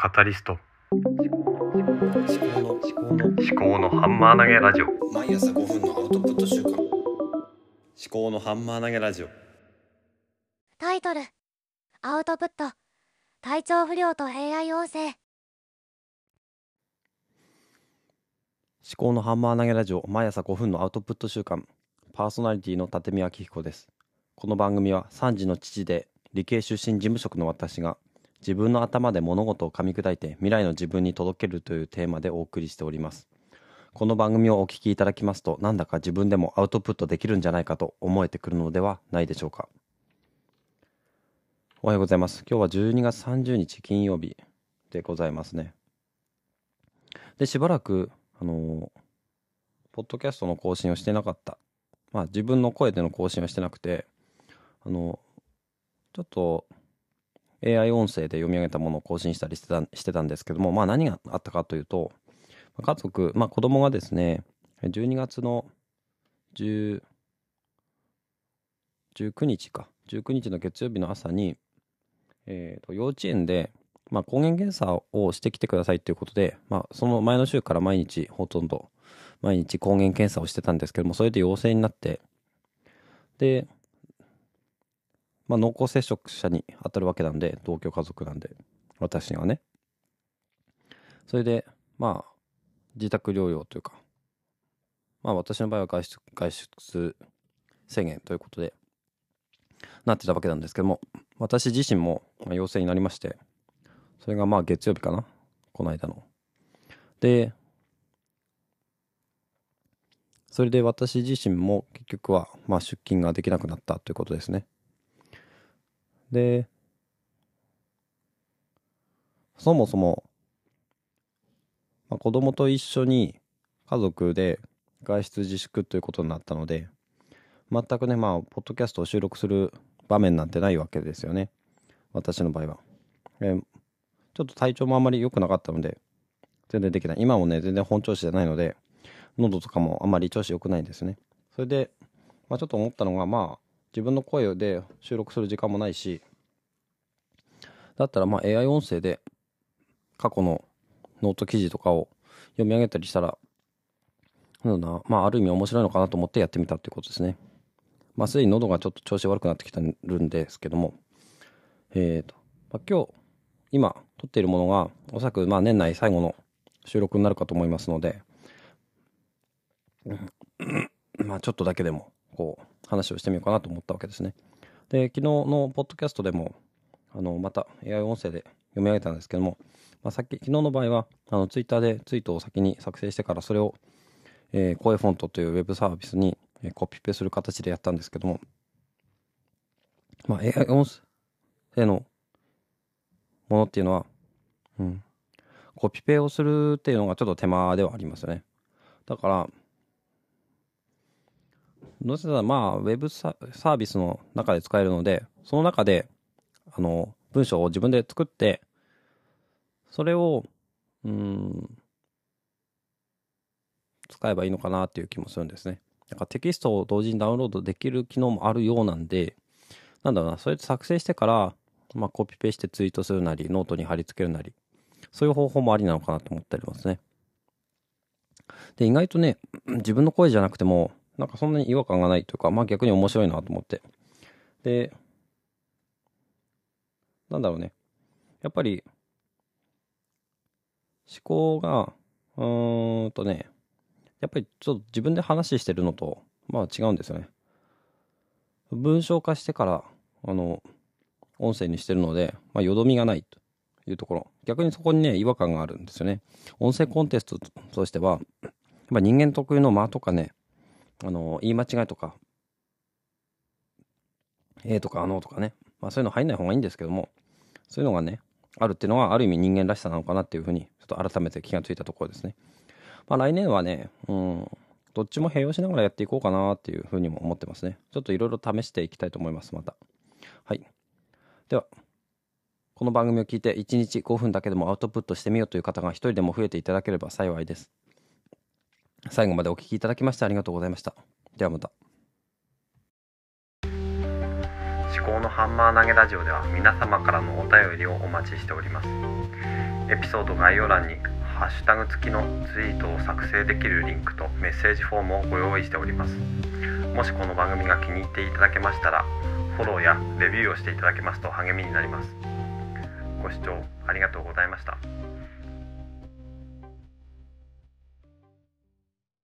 カタリスト。思考の思考の思考のハンマー投げラジオ。毎朝5分のアウトプット週間。思考のハンマー投げラジオ。タイトル。アウトプット。体調不良と AI 音声思考のハンマー投げラジオ。毎朝5分のアウトプット週間。パーソナリティの立見明彦です。この番組は3児の父で理系出身事務職の私が自分の頭で物事を噛み砕いて未来の自分に届けるというテーマでお送りしております。この番組をお聞きいただきますとなんだか自分でもアウトプットできるんじゃないかと思えてくるのではないでしょうか。おはようございます。今日は12月30日金曜日でございますね。でしばらくあのポッドキャストの更新をしてなかった。まあ自分の声での更新はしてなくてあのちょっと AI 音声で読み上げたものを更新したりしてたしてたんですけども、まあ何があったかというと、家族、まあ子供がですね、12月の10 19日か、19日の月曜日の朝に、えー、と幼稚園で、まあ、抗原検査をしてきてくださいということで、まあ、その前の週から毎日、ほとんど、毎日抗原検査をしてたんですけども、それで陽性になって、で、まあ、濃厚接触者に当たるわけなんで、同居家族なんで、私にはね。それで、まあ、自宅療養というか、まあ、私の場合は外出、外出制限ということで、なってたわけなんですけども、私自身も陽性になりまして、それがまあ月曜日かな、この間の。で、それで私自身も結局はまあ出勤ができなくなったということですね。で、そもそも、まあ、子供と一緒に家族で外出自粛ということになったので、全くね、まあ、ポッドキャストを収録する場面なんてないわけですよね。私の場合は。えちょっと体調もあんまり良くなかったので、全然できない。今もね、全然本調子じゃないので、喉とかもあんまり調子良くないんですね。それで、まあちょっと思ったのが、まあ、自分の声で収録する時間もないし、だったらまあ AI 音声で過去のノート記事とかを読み上げたりしたら、なんだな、まあある意味面白いのかなと思ってやってみたっていうことですね。まあすでに喉がちょっと調子悪くなってきてるんですけども、えっ、ー、と、まあ、今日、今撮っているものが、おそらくまあ年内最後の収録になるかと思いますので、まあちょっとだけでも、話をしてみようかなと思ったわけですね。で、昨日のポッドキャストでも、あの、また AI 音声で読み上げたんですけども、まあ、さっき、昨日の場合は、あの、ツイッターでツイートを先に作成してから、それを、えー、声フォントというウェブサービスに、コピペする形でやったんですけども、まあ、AI 音声のものっていうのは、うん、コピペをするっていうのがちょっと手間ではありますよね。だから、どうせだまあ、ウェブサービスの中で使えるので、その中で、あの、文章を自分で作って、それを、うん、使えばいいのかなっていう気もするんですね。なんかテキストを同時にダウンロードできる機能もあるようなんで、なんだろうな、それで作成してから、まあ、コピペしてツイートするなり、ノートに貼り付けるなり、そういう方法もありなのかなと思っておりますね。で、意外とね、自分の声じゃなくても、なんかそんなに違和感がないというか、まあ逆に面白いなと思って。で、なんだろうね。やっぱり、思考が、うーんとね、やっぱりちょっと自分で話してるのと、まあ違うんですよね。文章化してから、あの、音声にしてるので、まあ、よどみがないというところ。逆にそこにね、違和感があるんですよね。音声コンテストとしては、やっぱ人間特有の間とかね、あの、言い間違いとか、ええとかあのとかね、まあそういうの入んない方がいいんですけども、そういうのがね、あるっていうのは、ある意味人間らしさなのかなっていうふうに、ちょっと改めて気がついたところですね。まあ来年はね、うん、どっちも併用しながらやっていこうかなっていうふうにも思ってますね。ちょっといろいろ試していきたいと思います、また。はい。では、この番組を聞いて1日5分だけでもアウトプットしてみようという方が一人でも増えていただければ幸いです。最後までお聴きいただきましてありがとうございました。ではまた。思高のハンマー投げラジオでは皆様からのお便りをお待ちしておりますエピソード概要欄にハッシュタグ付きのツイートを作成できるリンクとメッセージフォームをご用意しておりますもしこの番組が気に入っていただけましたらフォローやレビューをしていただけますと励みになりますご視聴ありがとうございました